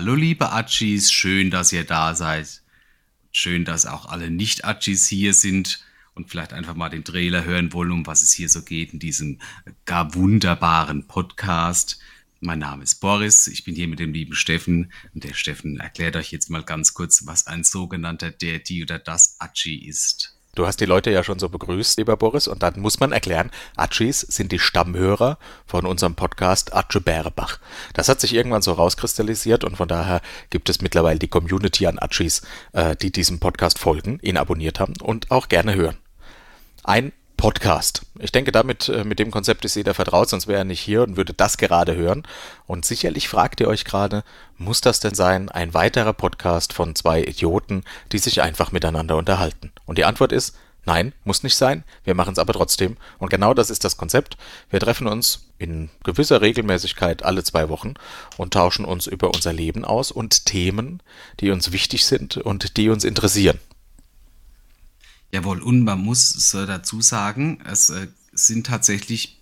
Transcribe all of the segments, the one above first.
Hallo liebe Achis, schön, dass ihr da seid. Schön, dass auch alle Nicht-Achis hier sind und vielleicht einfach mal den Trailer hören wollen, um was es hier so geht in diesem gar wunderbaren Podcast. Mein Name ist Boris, ich bin hier mit dem lieben Steffen und der Steffen erklärt euch jetzt mal ganz kurz, was ein sogenannter der, die oder das Achi ist. Du hast die Leute ja schon so begrüßt, lieber Boris, und dann muss man erklären, Achis sind die Stammhörer von unserem Podcast Atsche Bärebach. Das hat sich irgendwann so rauskristallisiert und von daher gibt es mittlerweile die Community an Achis, äh, die diesem Podcast folgen, ihn abonniert haben und auch gerne hören. Ein Podcast. Ich denke, damit, äh, mit dem Konzept ist jeder vertraut, sonst wäre er nicht hier und würde das gerade hören. Und sicherlich fragt ihr euch gerade, muss das denn sein, ein weiterer Podcast von zwei Idioten, die sich einfach miteinander unterhalten? Und die Antwort ist, nein, muss nicht sein, wir machen es aber trotzdem. Und genau das ist das Konzept. Wir treffen uns in gewisser Regelmäßigkeit alle zwei Wochen und tauschen uns über unser Leben aus und Themen, die uns wichtig sind und die uns interessieren. Jawohl, und man muss dazu sagen, es äh, sind tatsächlich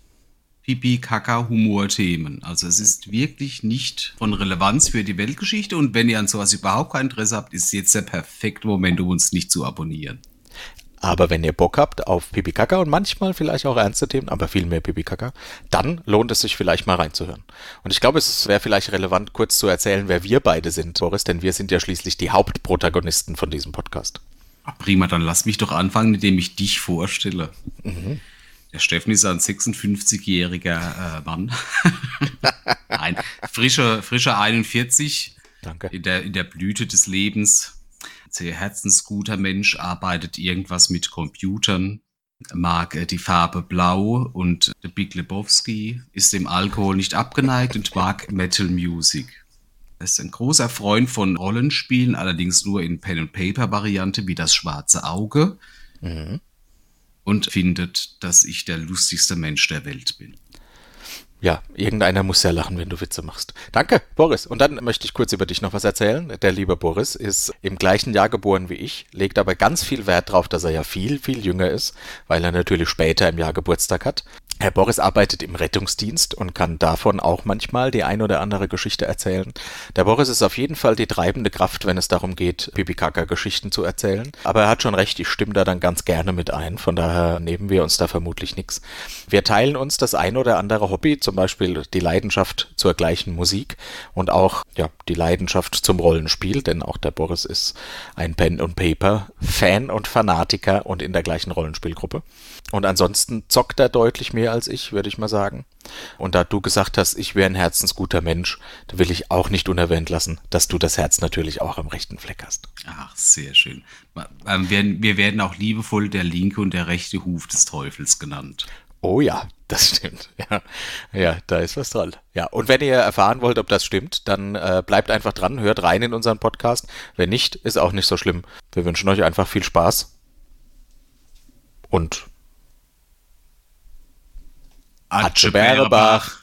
Pipi-Kaka-Humor-Themen. Also es ist wirklich nicht von Relevanz für die Weltgeschichte und wenn ihr an sowas überhaupt kein Interesse habt, ist jetzt der perfekte Moment, um uns nicht zu abonnieren. Aber wenn ihr Bock habt auf Pipi Kaka und manchmal vielleicht auch ernste Themen, aber viel mehr Pipi Kaka, dann lohnt es sich vielleicht mal reinzuhören. Und ich glaube, es wäre vielleicht relevant, kurz zu erzählen, wer wir beide sind, Boris, denn wir sind ja schließlich die Hauptprotagonisten von diesem Podcast. Prima, dann lass mich doch anfangen, indem ich dich vorstelle. Mhm. Der Steffen ist ein 56-jähriger äh, Mann. Nein, frischer, frischer 41. Danke. In der, in der Blüte des Lebens. Sehr herzensguter Mensch, arbeitet irgendwas mit Computern, mag äh, die Farbe Blau und der Big Lebowski, ist dem Alkohol nicht abgeneigt und mag Metal Music. Er ist ein großer Freund von Rollenspielen, allerdings nur in Pen-and-Paper-Variante wie das schwarze Auge. Mhm. Und findet, dass ich der lustigste Mensch der Welt bin. Ja, irgendeiner muss ja lachen, wenn du Witze machst. Danke, Boris. Und dann möchte ich kurz über dich noch was erzählen. Der liebe Boris ist im gleichen Jahr geboren wie ich, legt aber ganz viel Wert darauf, dass er ja viel, viel jünger ist, weil er natürlich später im Jahr Geburtstag hat. Herr Boris arbeitet im Rettungsdienst und kann davon auch manchmal die ein oder andere Geschichte erzählen. Der Boris ist auf jeden Fall die treibende Kraft, wenn es darum geht, Pipikaka-Geschichten zu erzählen. Aber er hat schon recht, ich stimme da dann ganz gerne mit ein. Von daher nehmen wir uns da vermutlich nichts. Wir teilen uns das ein oder andere Hobby, zum Beispiel die Leidenschaft zur gleichen Musik und auch ja, die Leidenschaft zum Rollenspiel, denn auch der Boris ist ein Pen und Paper Fan und Fanatiker und in der gleichen Rollenspielgruppe. Und ansonsten zockt er deutlich mehr als ich, würde ich mal sagen. Und da du gesagt hast, ich wäre ein herzensguter Mensch, da will ich auch nicht unerwähnt lassen, dass du das Herz natürlich auch am rechten Fleck hast. Ach, sehr schön. Ähm, wir werden auch liebevoll der linke und der rechte Huf des Teufels genannt. Oh ja, das stimmt. Ja, ja, da ist was dran. Ja, und wenn ihr erfahren wollt, ob das stimmt, dann äh, bleibt einfach dran, hört rein in unseren Podcast. Wenn nicht, ist auch nicht so schlimm. Wir wünschen euch einfach viel Spaß und Atsche Bärebach.